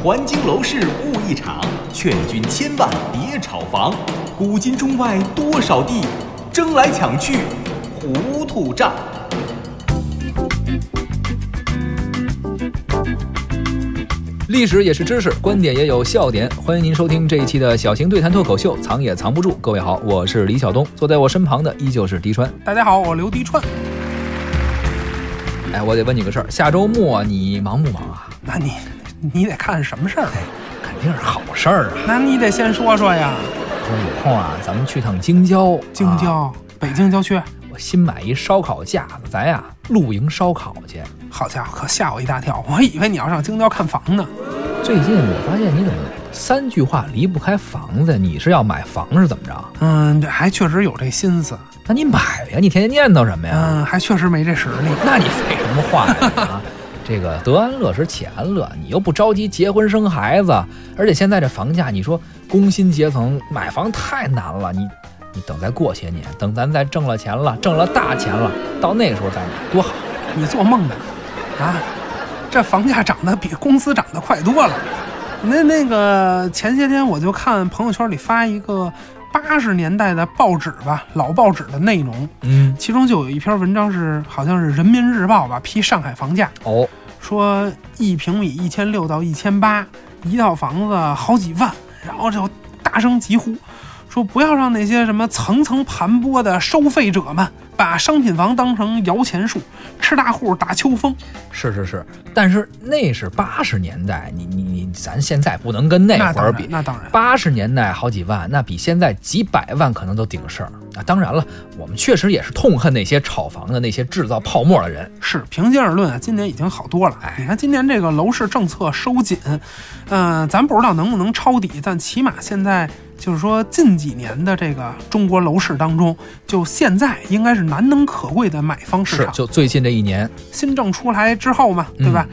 环京楼市误一场，劝君千万别炒房。古今中外多少地，争来抢去糊涂账。历史也是知识，观点也有笑点。欢迎您收听这一期的小型对谈脱口秀，藏也藏不住。各位好，我是李晓东，坐在我身旁的依旧是迪川。大家好，我刘迪川。哎，我得问你个事儿，下周末你忙不忙啊？那你你得看什么事儿？肯定是好事儿啊。那你得先说说呀。说有空啊，咱们去趟京郊。京郊，啊北京郊区。我新买一烧烤架子，咱呀露营烧烤去。好家伙，可吓我一大跳！我以为你要上京郊看房呢。最近我发现你怎么三句话离不开房子？你是要买房是怎么着？嗯，这还确实有这心思。那你买呀，你天天念叨什么呀？嗯，还确实没这实力。那你废什么话呀？啊，这个得安乐是且安乐，你又不着急结婚生孩子，而且现在这房价，你说工薪阶层买房太难了，你你等再过些年，等咱再挣了钱了，挣了大钱了，到那时候再买多好。你做梦呢？啊，这房价涨得比工资涨得快多了。那那个前些天我就看朋友圈里发一个八十年代的报纸吧，老报纸的内容，嗯，其中就有一篇文章是好像是人民日报吧批上海房价，哦，说一平米一千六到一千八，一套房子好几万，然后就大声疾呼，说不要让那些什么层层盘剥的收费者们把商品房当成摇钱树，吃大户打秋风。是是是，但是那是八十年代，你你你，咱现在不能跟那会儿比，。那当然，八十年代好几万，那比现在几百万可能都顶事儿啊！当然了，我们确实也是痛恨那些炒房的那些制造泡沫的人。是平心而论啊，今年已经好多了。你看今年这个楼市政策收紧，嗯、咱不知道能不能抄底，但起码现在就是说近几年的这个中国楼市当中，就现在应该是难能可贵的买方市是，场。就最近这一年，新政出来之后嘛，对吧？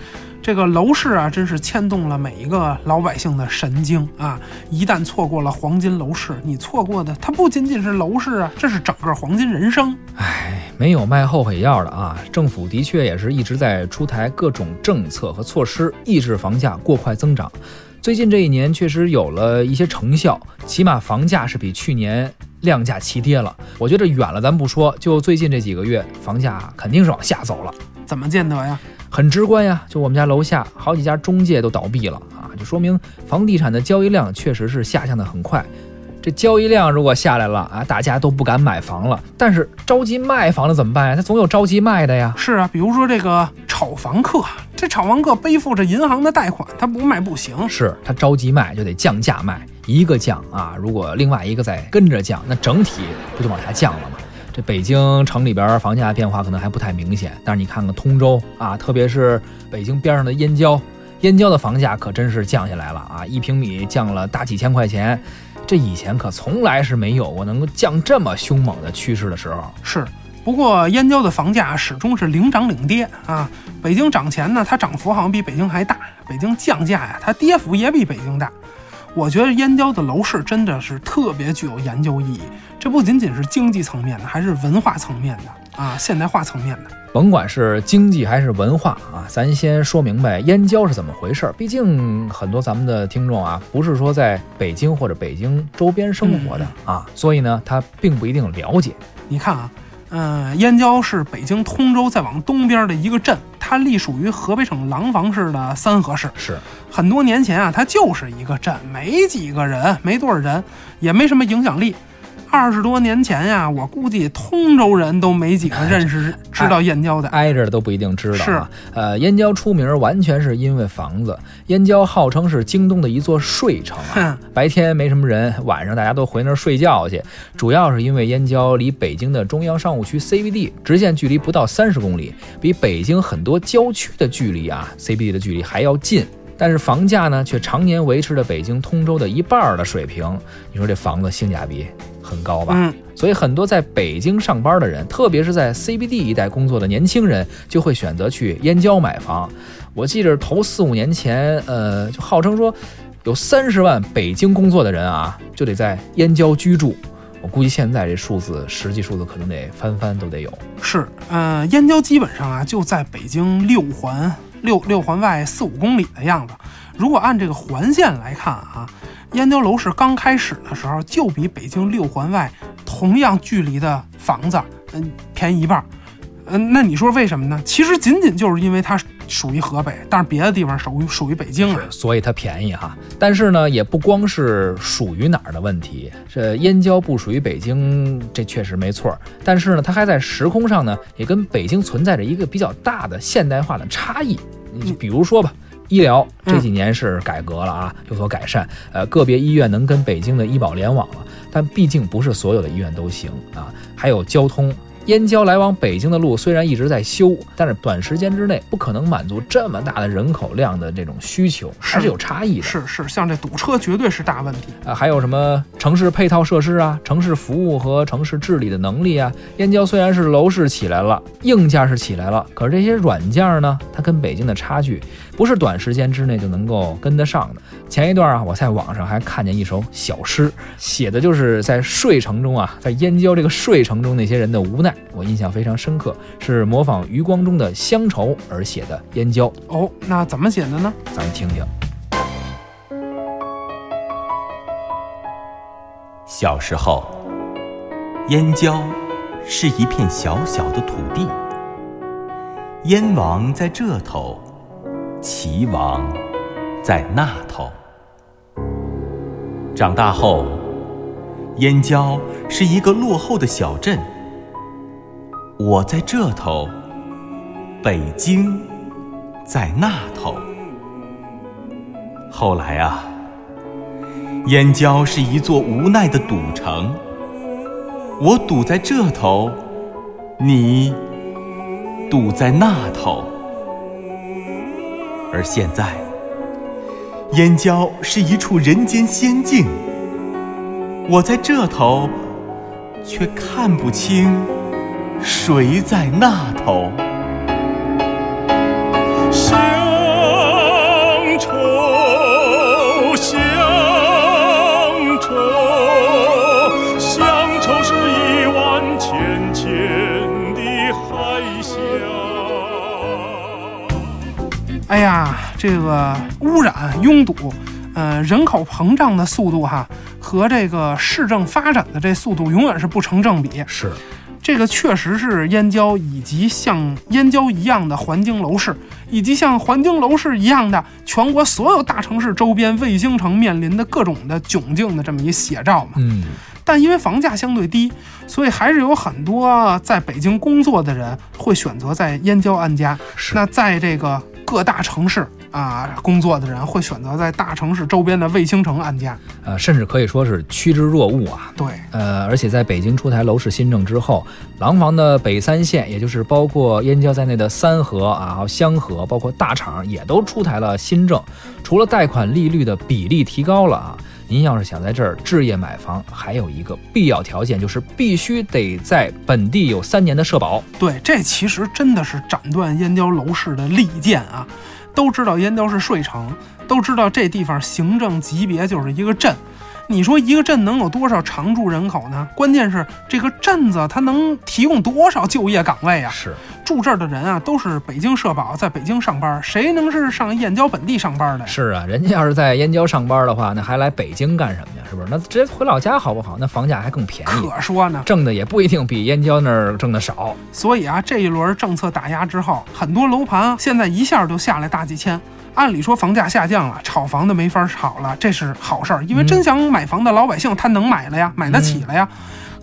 这个楼市啊，真是牵动了每一个老百姓的神经啊！一旦错过了黄金楼市，你错过的它不仅仅是楼市啊，这是整个黄金人生。唉，没有卖后悔药的啊！政府的确也是一直在出台各种政策和措施，抑制房价过快增长。最近这一年确实有了一些成效，起码房价是比去年量价齐跌了。我觉得远了咱不说，就最近这几个月，房价肯定是往下走了。怎么见得呀？很直观呀，就我们家楼下好几家中介都倒闭了啊，就说明房地产的交易量确实是下降的很快。这交易量如果下来了啊，大家都不敢买房了。但是着急卖房的怎么办呀？他总有着急卖的呀。是啊，比如说这个炒房客，这炒房客背负着银行的贷款，他不卖不行。是他着急卖就得降价卖，一个降啊，如果另外一个再跟着降，那整体不就往下降了吗？这北京城里边房价变化可能还不太明显，但是你看看通州啊，特别是北京边上的燕郊，燕郊的房价可真是降下来了啊，一平米降了大几千块钱，这以前可从来是没有过能够降这么凶猛的趋势的时候。是，不过燕郊的房价始终是领涨领跌啊。北京涨钱呢，它涨幅好像比北京还大；北京降价呀，它跌幅也比北京大。我觉得燕郊的楼市真的是特别具有研究意义，这不仅仅是经济层面的，还是文化层面的啊，现代化层面的。甭管是经济还是文化啊，咱先说明白燕郊是怎么回事儿。毕竟很多咱们的听众啊，不是说在北京或者北京周边生活的啊，所以呢，他并不一定了解。你看啊，嗯、燕郊是北京通州再往东边的一个镇，它隶属于河北省廊坊市的三河市。是，很多年前啊，它就是一个镇，没几个人，没多少人，也没什么影响力。二十多年前呀，我估计通州人都没几个认识、知道燕郊的。挨着的都不一定知道是啊。呃，燕郊出名完全是因为房子。燕郊号称是京东的一座睡城啊，白天没什么人，晚上大家都回那儿睡觉去。主要是因为燕郊离北京的中央商务区 CBD 直线距离不到三十公里，比北京很多郊区的距离啊 CBD 的距离还要近。但是房价呢，却常年维持着北京通州的一半儿的水平。你说这房子性价比很高吧？嗯，所以很多在北京上班的人，特别是在 CBD 一带工作的年轻人，就会选择去燕郊买房。我记着头四五年前，呃，就号称说有三十万北京工作的人啊，就得在燕郊居住。我估计现在这数字，实际数字可能得翻番都得有。是，呃，燕郊基本上啊就在北京六环六六环外四五公里的样子。如果按这个环线来看啊，燕郊楼市刚开始的时候就比北京六环外同样距离的房子，嗯，便宜一半。嗯，那你说为什么呢？其实仅仅就是因为它属于河北，但是别的地方属于属于北京啊，所以它便宜哈。但是呢，也不光是属于哪儿的问题，这燕郊不属于北京，这确实没错。但是呢，它还在时空上呢，也跟北京存在着一个比较大的现代化的差异。你比如说吧，医疗这几年是改革了啊，有所改善，呃，个别医院能跟北京的医保联网了，但毕竟不是所有的医院都行啊。还有交通。燕郊来往北京的路虽然一直在修，但是短时间之内不可能满足这么大的人口量的这种需求，还是有差异的。是是，像这堵车绝对是大问题啊！还有什么城市配套设施啊、城市服务和城市治理的能力啊？燕郊虽然是楼市起来了，硬件是起来了，可是这些软件呢，它跟北京的差距不是短时间之内就能够跟得上的。前一段啊，我在网上还看见一首小诗，写的就是在睡城中啊，在燕郊这个睡城中那些人的无奈。我印象非常深刻，是模仿余光中的乡愁而写的《燕郊》。哦，那怎么写的呢？咱们听听。小时候，燕郊是一片小小的土地，燕王在这头，齐王在那头。长大后，燕郊是一个落后的小镇。我在这头，北京在那头。后来啊，燕郊是一座无奈的赌城。我赌在这头，你赌在那头。而现在，燕郊是一处人间仙境。我在这头，却看不清。谁在那头？乡愁，乡愁，乡愁是一湾浅浅的海峡。哎呀，这个污染、拥堵，呃，人口膨胀的速度哈，和这个市政发展的这速度永远是不成正比。是。这个确实是燕郊以及像燕郊一样的环京楼市，以及像环京楼市一样的全国所有大城市周边卫星城面临的各种的窘境的这么一写照嘛。嗯。但因为房价相对低，所以还是有很多在北京工作的人会选择在燕郊安家。是。那在这个各大城市。啊，工作的人会选择在大城市周边的卫星城安家，呃，甚至可以说是趋之若鹜啊。对，呃，而且在北京出台楼市新政之后，廊坊的北三县，也就是包括燕郊在内的三河啊、香河，包括大厂，也都出台了新政。除了贷款利率的比例提高了啊，您要是想在这儿置业买房，还有一个必要条件，就是必须得在本地有三年的社保。对，这其实真的是斩断燕郊楼市的利剑啊。都知道燕郊是睡城，都知道这地方行政级别就是一个镇。你说一个镇能有多少常住人口呢？关键是这个镇子它能提供多少就业岗位啊？是住这儿的人啊，都是北京社保，在北京上班，谁能是上燕郊本地上班的？是啊，人家要是在燕郊上班的话，那还来北京干什么呀？是不是？那直接回老家好不好？那房价还更便宜。可说呢，挣的也不一定比燕郊那儿挣的少。所以啊，这一轮政策打压之后，很多楼盘现在一下就下来大几千。按理说房价下降了，炒房的没法炒了，这是好事儿，因为真想买房的老百姓他能买了呀，买得起了呀。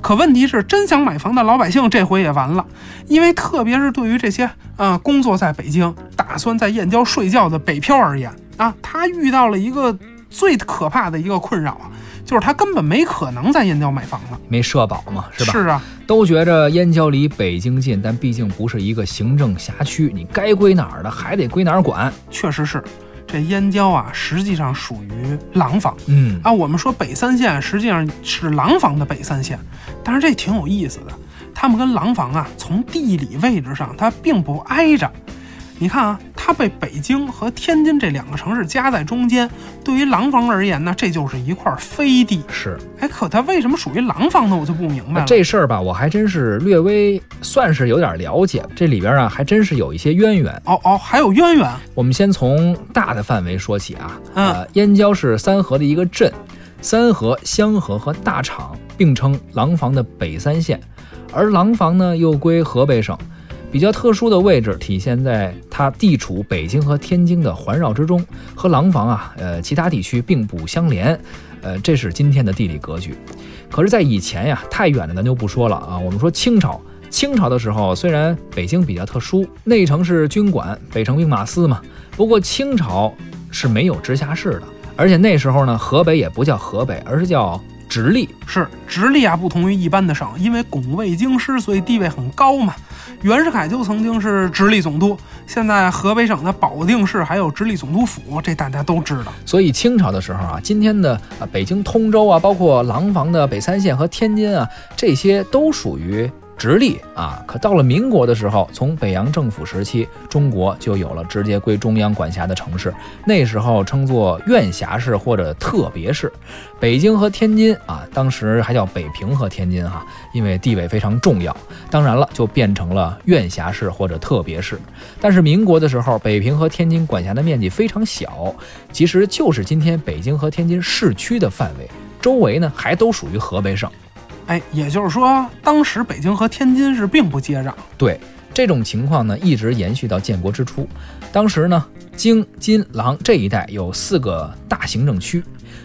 可问题是，真想买房的老百姓这回也完了，因为特别是对于这些啊工作在北京、打算在燕郊睡觉的北漂而言啊，他遇到了一个最可怕的一个困扰啊。就是他根本没可能在燕郊买房子，没社保嘛，是吧？是啊，都觉着燕郊离北京近，但毕竟不是一个行政辖区，你该归哪儿的还得归哪儿管。确实是，这燕郊啊，实际上属于廊坊。嗯啊，我们说北三县实际上是廊坊的北三县，但是这挺有意思的，他们跟廊坊啊，从地理位置上它并不挨着。你看啊，它被北京和天津这两个城市夹在中间，对于廊坊而言呢，这就是一块飞地。是，哎，可它为什么属于廊坊呢？我就不明白了。这事儿吧，我还真是略微算是有点了解，这里边啊还真是有一些渊源。哦哦，还有渊源。我们先从大的范围说起啊，嗯呃，燕郊是三河的一个镇，三河、香河和大厂并称廊坊的北三县，而廊坊呢又归河北省。比较特殊的位置体现在它地处北京和天津的环绕之中，和廊坊啊，呃，其他地区并不相连，呃，这是今天的地理格局。可是，在以前呀，太远的咱就不说了啊。我们说清朝，清朝的时候，虽然北京比较特殊，内城是军管，北城兵马司嘛，不过清朝是没有直辖市的，而且那时候呢，河北也不叫河北，而是叫直隶。是直隶啊，不同于一般的省，因为拱卫京师，所以地位很高嘛。袁世凯就曾经是直隶总督，现在河北省的保定市还有直隶总督府，这大家都知道。所以清朝的时候啊，今天的啊北京通州啊，包括廊坊的北三县和天津啊，这些都属于直隶啊。可到了民国的时候，从北洋政府时期，中国就有了直接归中央管辖的城市，那时候称作院辖市或者特别市。北京和天津啊，当时还叫北平和天津哈、因为地位非常重要，当然了，就变成了院辖市或者特别市。但是民国的时候，北平和天津管辖的面积非常小，其实就是今天北京和天津市区的范围，周围呢还都属于河北省。哎，也就是说，当时北京和天津是并不接壤。对这种情况呢，一直延续到建国之初。当时呢，京、津、廊这一带有四个大行政区，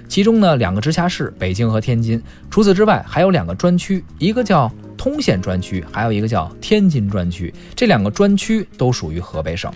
其中呢两个直辖市北京和天津，除此之外还有两个专区，一个叫通县专区，还有一个叫天津专区。这两个专区都属于河北省。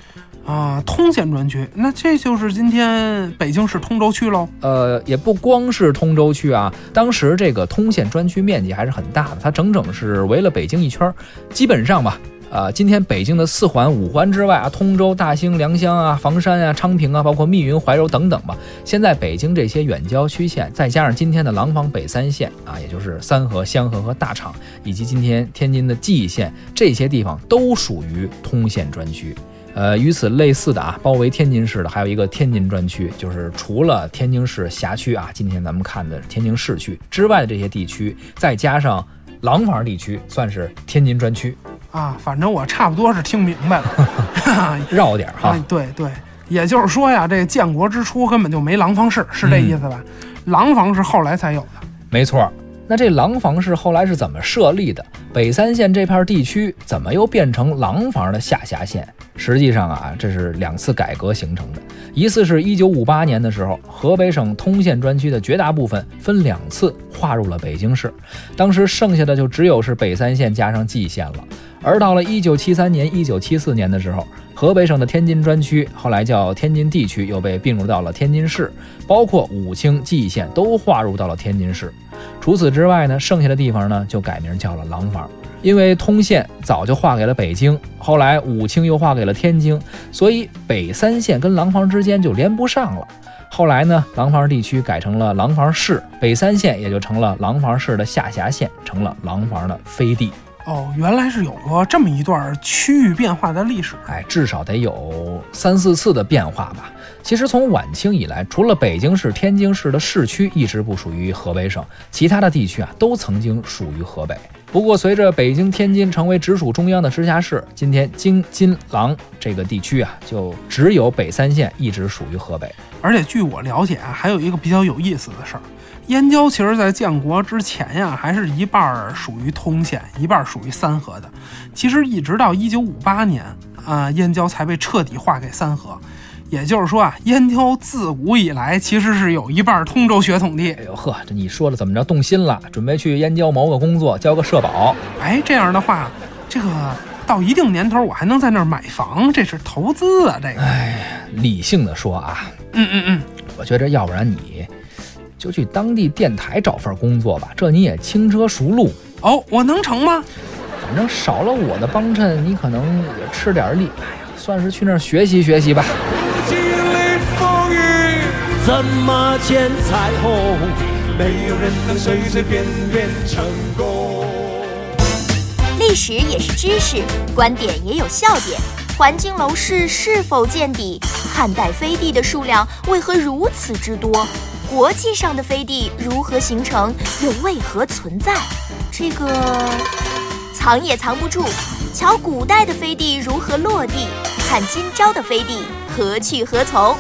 啊，通县专区，那这就是今天北京市通州区喽。呃，也不光是通州区啊，当时这个通县专区面积还是很大的，它整整是围了北京一圈，基本上吧。呃，今天北京的四环、五环之外啊，通州、大兴、良乡啊、房山啊、昌平啊，包括密云、怀柔等等吧。现在北京这些远郊区县，再加上今天的廊坊北三县啊，也就是三河、香河和大厂，以及今天天津的蓟县，这些地方都属于通县专区。呃，与此类似的啊，包围天津市的还有一个天津专区，就是除了天津市辖区啊，今天咱们看的天津市区之外的这些地区，再加上廊坊地区，算是天津专区，啊，反正我差不多是听明白了。绕点儿哈。哎，对对，也就是说呀，这建国之初根本就没廊坊市，是这意思吧？廊坊是后来才有的。没错儿。那这廊坊市后来是怎么设立的？北三县这片地区怎么又变成廊坊的下辖县？实际上啊，这是两次改革形成的。一次是一九五八年的时候，河北省通县专区的绝大部分分两次划入了北京市，当时剩下的就只有是北三县加上蓟县了。而到了一九七三年、一九七四年的时候，河北省的天津专区，后来叫天津地区，又被并入到了天津市，包括武清、蓟县都划入到了天津市。除此之外呢，剩下的地方呢就改名叫了廊坊，因为通县早就划给了北京，后来武清又划给了天津，所以北三县跟廊坊之间就连不上了。后来呢，廊坊地区改成了廊坊市，北三县也就成了廊坊市的下辖县，成了廊坊的飞地。哦，原来是有过这么一段区域变化的历史。哎，至少得有三四次的变化吧。其实从晚清以来，除了北京市、天津市的市区一直不属于河北省，其他的地区啊都曾经属于河北。不过，随着北京、天津成为直属中央的直辖市，今天京津廊这个地区啊，就只有北三县一直属于河北。而且据我了解啊，还有一个比较有意思的事儿，燕郊其实在建国之前呀，还是一半儿属于通县，一半儿属于三河的。其实一直到一九五八年啊、燕郊才被彻底划给三河。也就是说啊，燕郊自古以来其实是有一半儿通州血统的。哎呦呵，这你说的怎么着动心了？准备去燕郊谋个工作，交个社保。哎，这样的话，这个到一定年头，我还能在那儿买房，这是投资啊！这个，哎理性的说啊，嗯嗯嗯，我觉着要不然你就去当地电台找份工作吧，这你也轻车熟路。哦，我能成吗？反正少了我的帮衬，你可能也吃点力。哎呀，算是去那儿学习学习吧。经历风雨，怎么见彩虹？没有人能随随便便成功。历史也是知识，观点也有笑点。环境楼市是否见底？汉代飞地的数量为何如此之多？国际上的飞地如何形成，又为何存在？这个藏也藏不住。瞧古代的飞地如何落地，看今朝的飞地何去何从。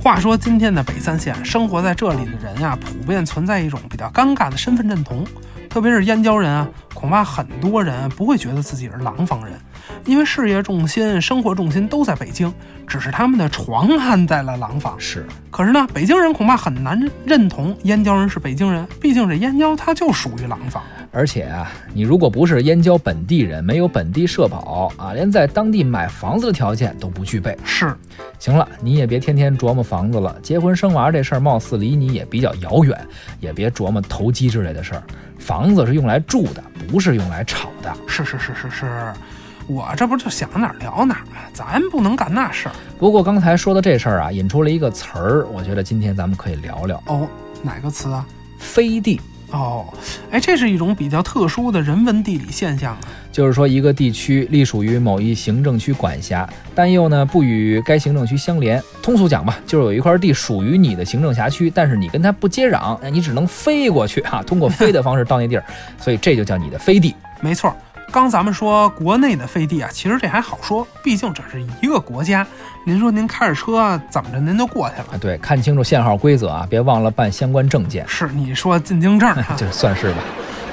话说今天的北三县，生活在这里的人呀、普遍存在一种比较尴尬的身份认同，特别是燕郊人啊，恐怕很多人不会觉得自己是廊坊人，因为事业重心、生活重心都在北京，只是他们的床安在了廊坊。是，可是呢，北京人恐怕很难认同燕郊人是北京人，毕竟这燕郊它就属于廊坊。而且啊，你如果不是燕郊本地人，没有本地社保啊，连在当地买房子的条件都不具备。是，行了，你也别天天琢磨房子了，结婚生娃这事儿貌似离你也比较遥远，也别琢磨投机之类的事儿。房子是用来住的，不是用来炒的。是是是是是，我这不就想哪儿聊哪儿吗？咱不能干那事儿。不过刚才说的这事儿啊，引出了一个词儿，我觉得今天咱们可以聊聊哦，哪个词啊？飞地。哦，哎，这是一种比较特殊的人文地理现象啊。就是说，一个地区隶属于某一行政区管辖，但又呢不与该行政区相连。通俗讲吧，就是有一块地属于你的行政辖区，但是你跟它不接壤，那你只能飞过去哈、通过飞的方式到那地儿，所以这就叫你的飞地。没错，刚咱们说国内的飞地啊，其实这还好说，毕竟这是一个国家。您说您开着车怎么着，您就过去了。啊，对，看清楚限号规则啊，别忘了办相关证件，是你说进京证啊？这算是吧。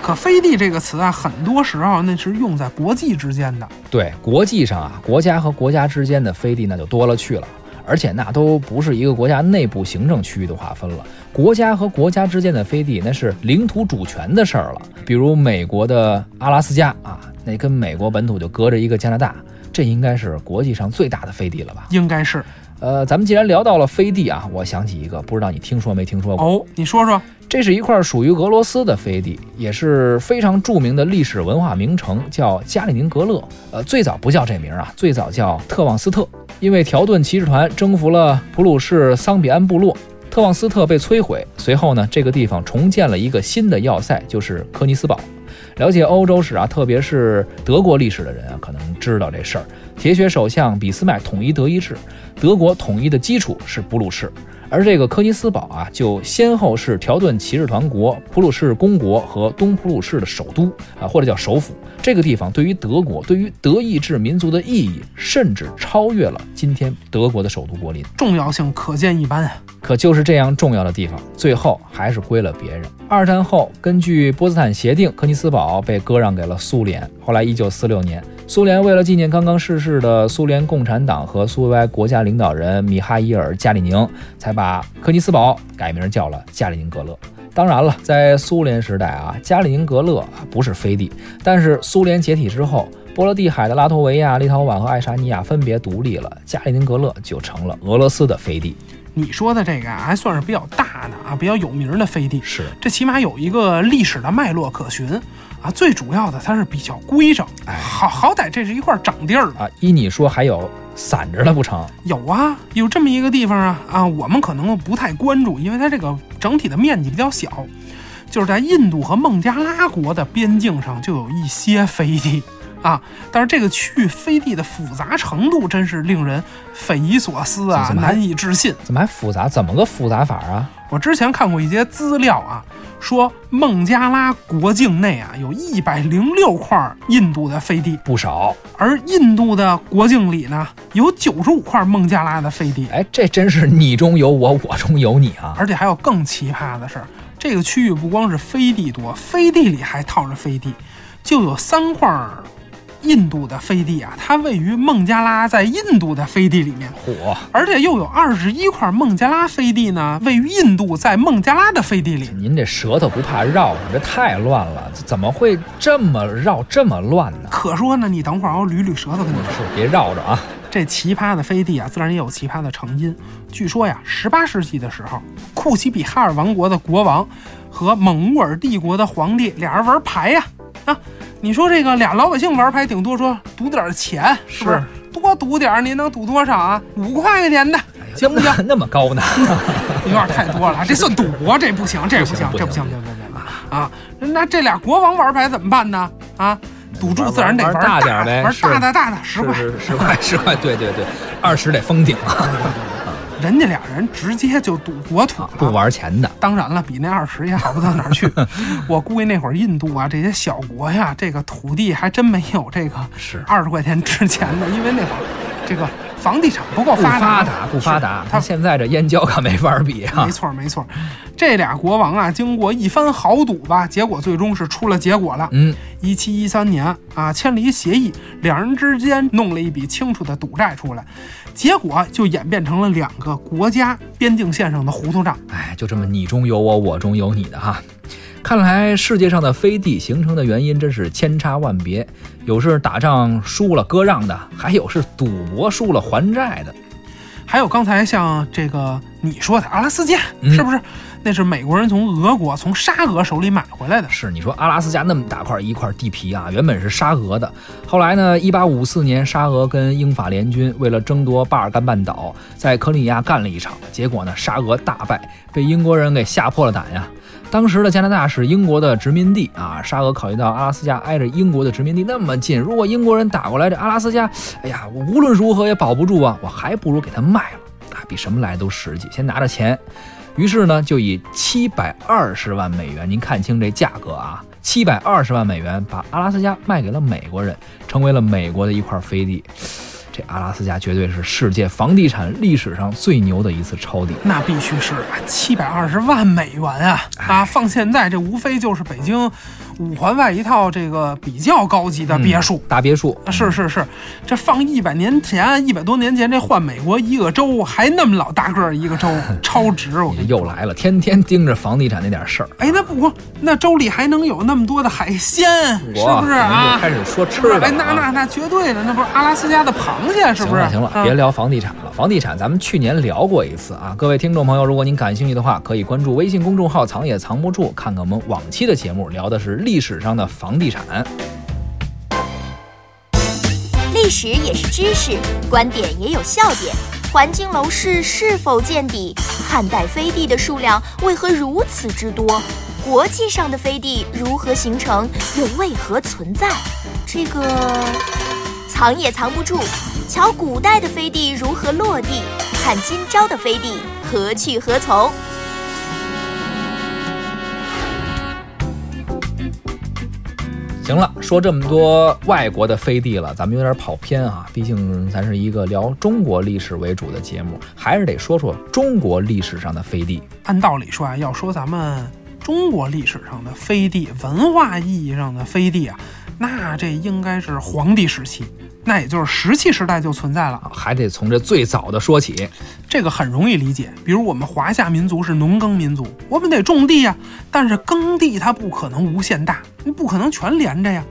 可飞地这个词啊，很多时候那是用在国际之间的。对，国际上啊，国家和国家之间的飞地那就多了去了，而且那都不是一个国家内部行政区域的划分了，国家和国家之间的飞地那是领土主权的事儿了。比如美国的阿拉斯加啊，那跟美国本土就隔着一个加拿大，这应该是国际上最大的飞地了吧？应该是呃，咱们既然聊到了飞地啊，我想起一个，不知道你听说没听说过？哦，你说说。这是一块属于俄罗斯的飞地，也是非常著名的历史文化名城，叫加里宁格勒。呃，最早不叫这名啊，最早叫特旺斯特。因为条顿骑士团征服了普鲁士桑比安部落，特旺斯特被摧毁。随后呢，这个地方重建了一个新的要塞，就是科尼斯堡。了解欧洲史啊，特别是德国历史的人啊，可能知道这事儿。铁血首相俾斯麦统一德意志，德国统一的基础是普鲁士。而这个科尼斯堡啊，就先后是条顿骑士团国、普鲁士公国和东普鲁士的首都啊，或者叫首府。这个地方对于德国、对于德意志民族的意义，甚至超越了今天德国的首都柏林，重要性可见一斑啊。可就是这样重要的地方，最后还是归了别人。二战后，根据波茨坦协定，科尼斯堡被割让给了苏联。后来，一九四六年，苏联为了纪念刚刚逝世的苏联共产党和苏维埃国家领导人米哈伊尔·加里宁，才把科尼斯堡改名叫了加里宁格勒。当然了，在苏联时代啊，加里宁格勒啊不是飞地，但是苏联解体之后，波罗的海的拉脱维亚、立陶宛和爱沙尼亚分别独立了，加里宁格勒就成了俄罗斯的飞地。你说的这个啊，还算是比较大的啊，比较有名的飞地。是，这起码有一个历史的脉络可循啊。最主要的，它是比较规整，哎好好歹这是一块整地儿。啊，依你说还有散着的不成？有啊，有这么一个地方啊啊，我们可能不太关注，因为它这个整体的面积比较小，就是在印度和孟加拉国的边境上就有一些飞地啊。但是这个区域飞地的复杂程度真是令人匪夷所思啊，难以置信。怎么还复杂？怎么个复杂法啊？我之前看过一些资料啊，说孟加拉国境内啊有一百零六块印度的飞地，不少。而印度的国境里呢有九十五块孟加拉的飞地，哎，这真是你中有我，我中有你啊！而且还有更奇葩的事儿，这个区域不光是飞地多，飞地里还套着飞地，就有三块印度的飞地啊，它位于孟加拉在印度的飞地里面。嚯，而且又有二十一块孟加拉飞地呢，位于印度在孟加拉的飞地里。您这舌头不怕绕，这太乱了，怎么会这么绕这么乱呢？可说呢，你等会儿我捋捋舌头跟你说。是别绕着啊！这奇葩的飞地啊，自然也有奇葩的成因。据说呀，十八世纪的时候，库奇比哈尔王国的国王和蒙古尔帝国的皇帝俩人玩牌呀啊！你说这个俩老百姓玩牌，顶多说赌点钱，是不是？多赌点儿，您能赌多少啊？五块钱的，行不行？那那么高呢？有点太多了，这算赌博，这不行，这不行，不行这不行，啊！那这俩国王玩牌怎么办呢？啊，赌注自然得玩玩大点呗，玩是大的大的十块。十块十块，对对对，二十得封顶啊，人家俩人直接就赌国土了，不玩钱的。当然了，比那二十也好不到哪儿去。我估计那会儿印度啊这些小国呀，这个土地还真没有这个是二十块钱值钱的，因为那会儿这个房地产不够不发发达，不发达。他他现在这燕郊可没法比啊没！错没错，这俩国王啊，经过一番豪赌吧，结果最终是出了结果了。嗯，一七一三年啊，签了一协议，两人之间弄了一笔清楚的赌债出来，结果就演变成了两个国家边境线上的糊涂账。哎，就这么你中有我，我中有你的哈。看来世界上的飞地形成的原因真是千差万别，有是打仗输了割让的，还有是赌博输了还债的。还有刚才像这个你说的阿拉斯加，嗯是不是？那是美国人从俄国从沙俄手里买回来的。是你说阿拉斯加那么大块一块地皮啊，原本是沙俄的，后来呢，一八五四年沙俄跟英法联军为了争夺巴尔干半岛，在克里米亚干了一场，结果呢，沙俄大败，被英国人给吓破了胆呀。当时的加拿大是英国的殖民地啊，沙俄考虑到阿拉斯加挨着英国的殖民地那么近，如果英国人打过来，这阿拉斯加，哎呀，我无论如何也保不住啊，我还不如给他卖了啊，比什么来都实际，先拿着钱。于是呢，就以七百二十万美元，您看清这价格啊，七百二十万美元把阿拉斯加卖给了美国人，成为了美国的一块飞地。这阿拉斯加绝对是世界房地产历史上最牛的一次抄底。那必须是啊，七百二十万美元啊啊！放现在这无非就是北京五环外一套这个比较高级的别墅。大别墅啊是是是，这放一百年前，一百多年前，这换美国一个州还那么老大个儿一个州，超值！我跟你说又来了，天天盯着房地产那点事儿，哎，那不光那州里还能有那么多的海鲜，是不是啊？开始说吃？的哎，那那。那绝对的，那不是阿拉斯加的螃蟹，是不是？行了行了，啊别聊房地产了。房地产咱们去年聊过一次啊，各位听众朋友，如果您感兴趣的话，可以关注微信公众号“藏也藏不住”，看看我们往期的节目，聊的是历史上的房地产。历史也是知识，观点也有笑点。环境楼市是否见底？汉代飞地的数量为何如此之多？国际上的飞地如何形成，又为何存在？这个藏也藏不住。瞧古代的飞地如何落地，看今朝的飞地何去何从。行了，说这么多外国的飞地了，咱们有点跑偏啊。毕竟咱是一个聊中国历史为主的节目，还是得说说中国历史上的飞地。按道理说啊，要说咱们中国历史上的飞地，文化意义上的飞地啊，那这应该是黄帝时期，那也就是石器时代就存在了。啊，还得从这最早的说起。这个很容易理解，比如我们华夏民族是农耕民族，我们得种地呀、但是耕地它不可能无限大，你不可能全连着呀。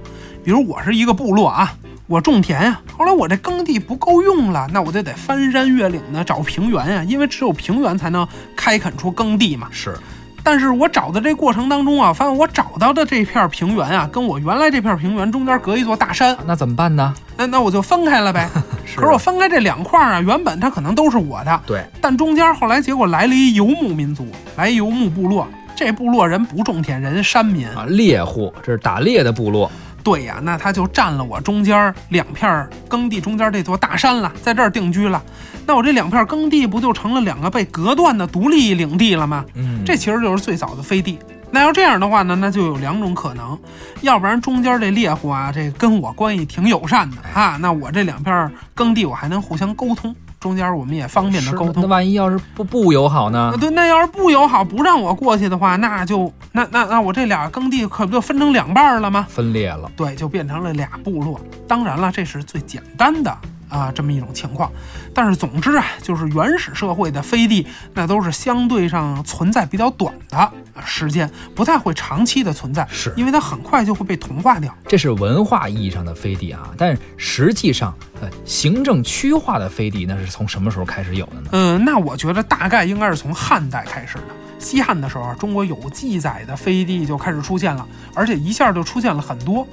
比如我是一个部落啊，我种田呀，后来我这耕地不够用了，那我就得翻山越岭的找平原呀，因为只有平原才能开垦出耕地嘛。是，但是我找的这过程当中啊，发现我找到的这片平原啊，跟我原来这片平原中间隔一座大山，那怎么办呢？那那我就分开了呗。是可是我分开这两块儿啊，原本它可能都是我的，对，但中间后来结果来了一游牧民族，来一游牧部落。这部落人不种田，人山民。啊，猎户，这是打猎的部落。对呀，那他就占了我中间两片耕地中间这座大山了，在这儿定居了。那我这两片耕地不就成了两个被隔断的独立领地了吗？嗯，这其实就是最早的飞地。那要这样的话呢，那就有两种可能，要不然中间这猎户啊，这跟我关系挺友善的啊，那我这两片耕地我还能互相沟通，中间我们也方便的沟通。那万一要是不不友好呢啊，？对，那要是不友好，不让我过去的话，那就那那那我这俩耕地可不就分成两半了吗？分裂了。对，就变成了俩部落。当然了，这是最简单的啊这么一种情况。但是总之啊，就是原始社会的飞地，那都是相对上存在比较短的啊时间，不太会长期的存在，是因为它很快就会被同化掉。这是文化意义上的飞地啊，但实际上，呃，行政区划的飞地那是从什么时候开始有的呢？嗯，那我觉得大概应该是从汉代开始的。西汉的时候啊，中国有记载的飞地就开始出现了，而且一下就出现了很多。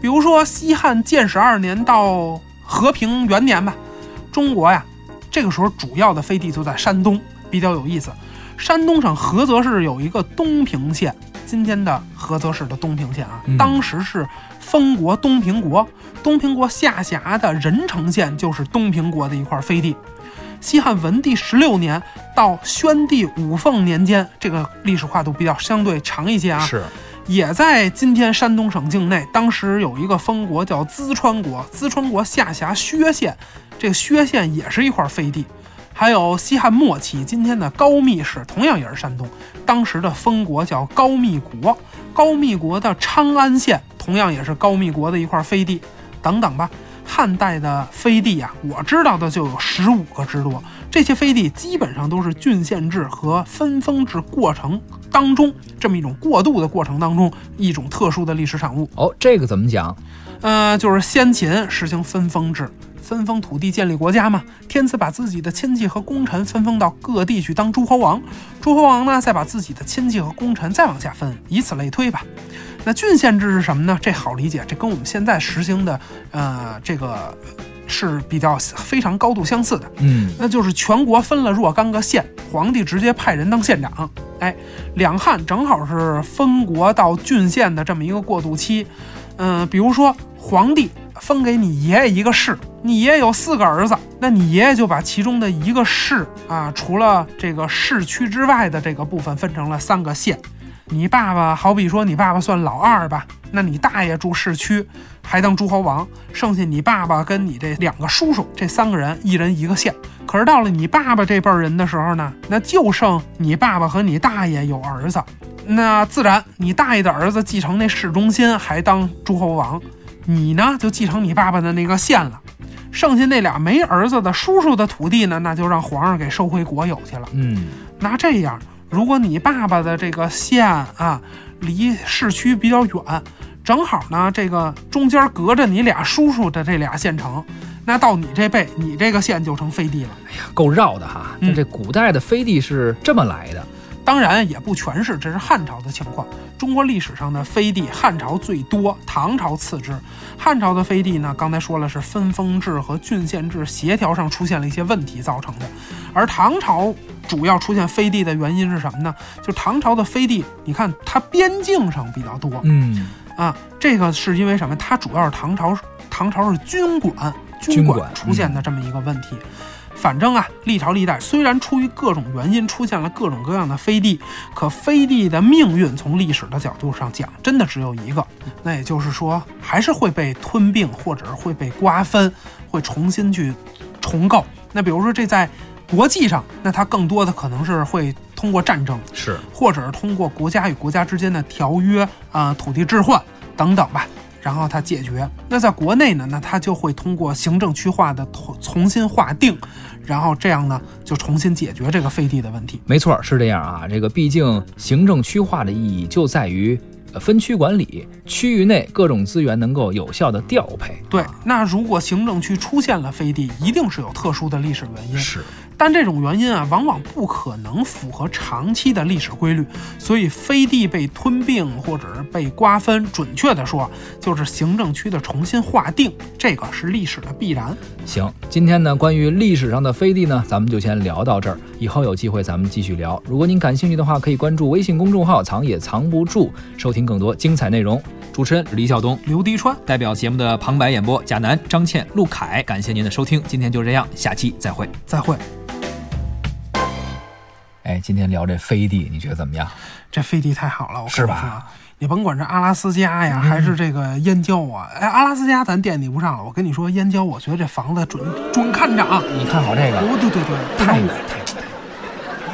比如说西汉建始二年到和平元年吧，中国呀，这个时候主要的飞地就在山东，比较有意思。山东省菏泽市有一个东平县，今天的菏泽市的东平县啊，嗯当时是封国东平国，东平国下辖的任城县就是东平国的一块飞地。西汉文帝十六年到宣帝五凤年间，这个历史跨度比较相对长一些啊，是，也在今天山东省境内。当时有一个封国叫淄川国，淄川国下辖薛县，这个薛县也是一块飞地。还有西汉末期，今天的高密市同样也是山东，当时的封国叫高密国，高密国的昌安县同样也是高密国的一块飞地，等等吧。汉代的飞地啊、我知道的就有十五个之多。这些飞地基本上都是郡县制和分封制过程当中这么一种过渡的过程当中一种特殊的历史产物。哦，这个怎么讲？呃，就是先秦实行分封制，分封土地建立国家嘛。天子把自己的亲戚和功臣分封到各地去当诸侯王，诸侯王呢再把自己的亲戚和功臣再往下分，以此类推吧。那郡县制是什么呢？这好理解，这跟我们现在实行的呃这个是比较非常高度相似的。嗯，那就是全国分了若干个县，皇帝直接派人当县长。哎，两汉正好是分国到郡县的这么一个过渡期。嗯、比如说皇帝分给你爷爷一个市，你爷爷有四个儿子，那你爷爷就把其中的一个市啊，除了这个市区之外的这个部分分成了三个县。你爸爸好比说你爸爸算老二吧，那你大爷住市区，还当诸侯王，剩下你爸爸跟你这两个叔叔，这三个人一人一个县。可是到了你爸爸这辈儿人的时候呢，那就剩你爸爸和你大爷有儿子，那自然你大爷的儿子继承那市中心，还当诸侯王，你呢就继承你爸爸的那个县了。剩下那俩没儿子的叔叔的土地呢，那就让皇上给收回国有去了。嗯，那这样，如果你爸爸的这个县啊离市区比较远，正好呢这个中间隔着你俩叔叔的这俩县城，那到你这辈，你这个县就成飞地了。哎呀够绕的哈。嗯那这古代的飞地是这么来的。当然也不全是，这是汉朝的情况。中国历史上的飞地，汉朝最多，唐朝次之。汉朝的飞地呢，刚才说了是分封制和郡县制协调上出现了一些问题造成的，而唐朝主要出现飞地的原因是什么呢？就唐朝的飞地，你看它边境上比较多嗯，啊，这个是因为什么？它主要是唐朝，唐朝是军管，军管军管出现的这么一个问题。反正啊，历朝历代虽然出于各种原因出现了各种各样的飞地，可飞地的命运从历史的角度上讲，真的只有一个，那也就是说，还是会被吞并，或者是会被瓜分，会重新去重构。那比如说这在国际上，那它更多的可能是会通过战争，是。或者是通过国家与国家之间的条约啊、土地置换等等吧，然后它解决。那在国内呢，那它就会通过行政区划的重重新划定，然后这样呢就重新解决这个飞地的问题。没错，是这样啊。这个毕竟行政区划的意义就在于呃分区管理，区域内各种资源能够有效的调配。对啊，那如果行政区出现了飞地，一定是有特殊的历史原因。是。但这种原因啊，往往不可能符合长期的历史规律，所以飞地被吞并或者是被瓜分，准确的说，就是行政区的重新划定，这个是历史的必然。行，今天呢，关于历史上的飞地呢，咱们就先聊到这儿。以后有机会咱们继续聊。如果您感兴趣的话，可以关注微信公众号“藏也藏不住”，收听更多精彩内容。主持人李晓东，刘迪川，代表节目的旁白演播贾楠、张倩、陆凯，感谢您的收听。今天就这样，下期再会。再会。哎，今天聊这飞地，你觉得怎么样？这飞地太好了，我是吧你甭管是阿拉斯加呀，还是这个燕郊啊，哎，阿拉斯加咱惦记不上了。我跟你说，燕郊，我觉得这房子准准看涨。你看好这个？哦，对对对，太远远太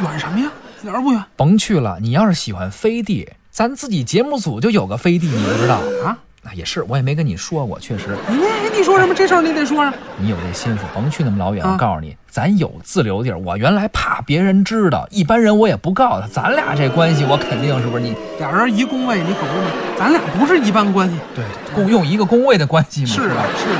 远，远什么呀？一点儿不远甭去了。你要是喜欢飞地，咱自己节目组就有个飞地，你不知道？啊！那也是，我也没跟你说过，确实。你你说什么？这事儿你得说啊。你有这心思，甭去那么老远。啊我告诉你，咱有自留地儿。我原来怕别人知道，一般人我也不告诉他。咱俩这关系，我肯定是不是你？俩人一工位，你可不是，咱俩不是一般关系。对对，共用一个工位的关系嘛，是啊，？是啊。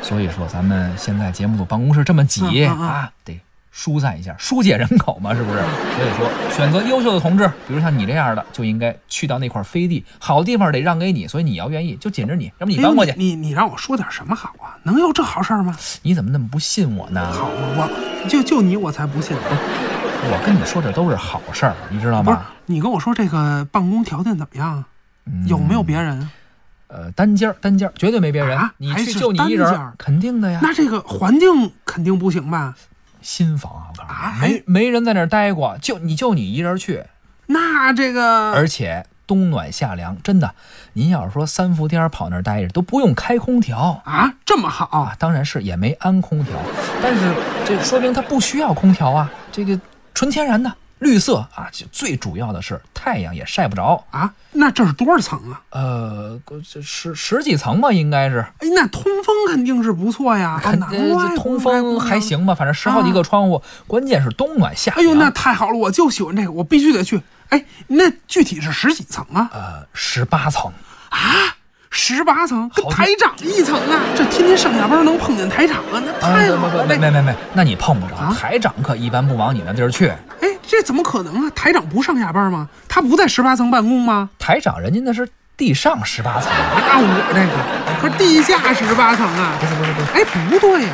所以说，咱们现在节目组办公室这么挤、啊，得疏散一下，疏解人口嘛，是不是？所以说，选择优秀的同志，比如像你这样的，就应该去到那块飞地，好地方得让给你。所以你要愿意，就紧着你，要不你搬过去哎。你你让我说点什么好啊？能有这好事儿吗？你怎么那么不信我呢？好嘛，我就就你我才不信。我跟你说这都是好事儿，你知道吗？你跟我说这个办公条件怎么样？有没有别人？呃，单间儿单间儿绝对没别人，啊你去还是就你一人肯定的呀。那这个环境肯定不行吧？新房啊，我告诉你，啊没没人在那儿待过，就你就你一人去，那这个而且冬暖夏凉，真的。您要是说三伏天跑那儿待着，都不用开空调。啊这么好。啊，当然是也没安空调，但是这说明它不需要空调啊，这个纯天然的绿色啊，就最主要的是太阳也晒不着。啊？那这是多少层啊？呃，这十十几层吧，应该是。哎，那通风肯定是不错呀。通风还。行吧，反正十好几个窗户，关键是冬暖夏凉。哎呦，那太好了，我就喜欢这个，我必须得去。哎，那具体是十几层啊？呃十八层啊，十八层，跟台长一层啊！这天天上下班能碰见台长啊，那太好了。这没没没没，那你碰不着，啊台长可一般不往你那地儿去。哎，这怎么可能啊？台长不上下班吗？他不在十八层办公吗？台长人家那是地上十八层，那我这个可是地下十八层啊！不是不是不是，哎，不对呀、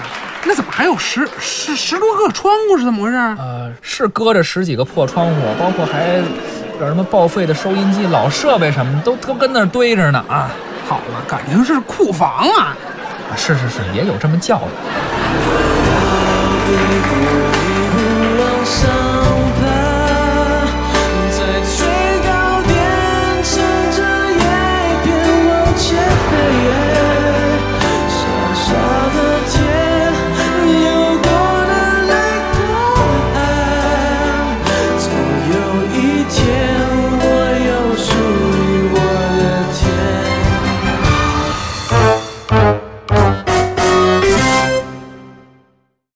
那怎么还有十十十多个窗户是怎么回事啊？呃，是搁着十几个破窗户，包括还有什么报废的收音机、老设备什么的，都都跟那儿堆着呢啊！好了，感情是库房啊！啊是是是，也有这么叫的。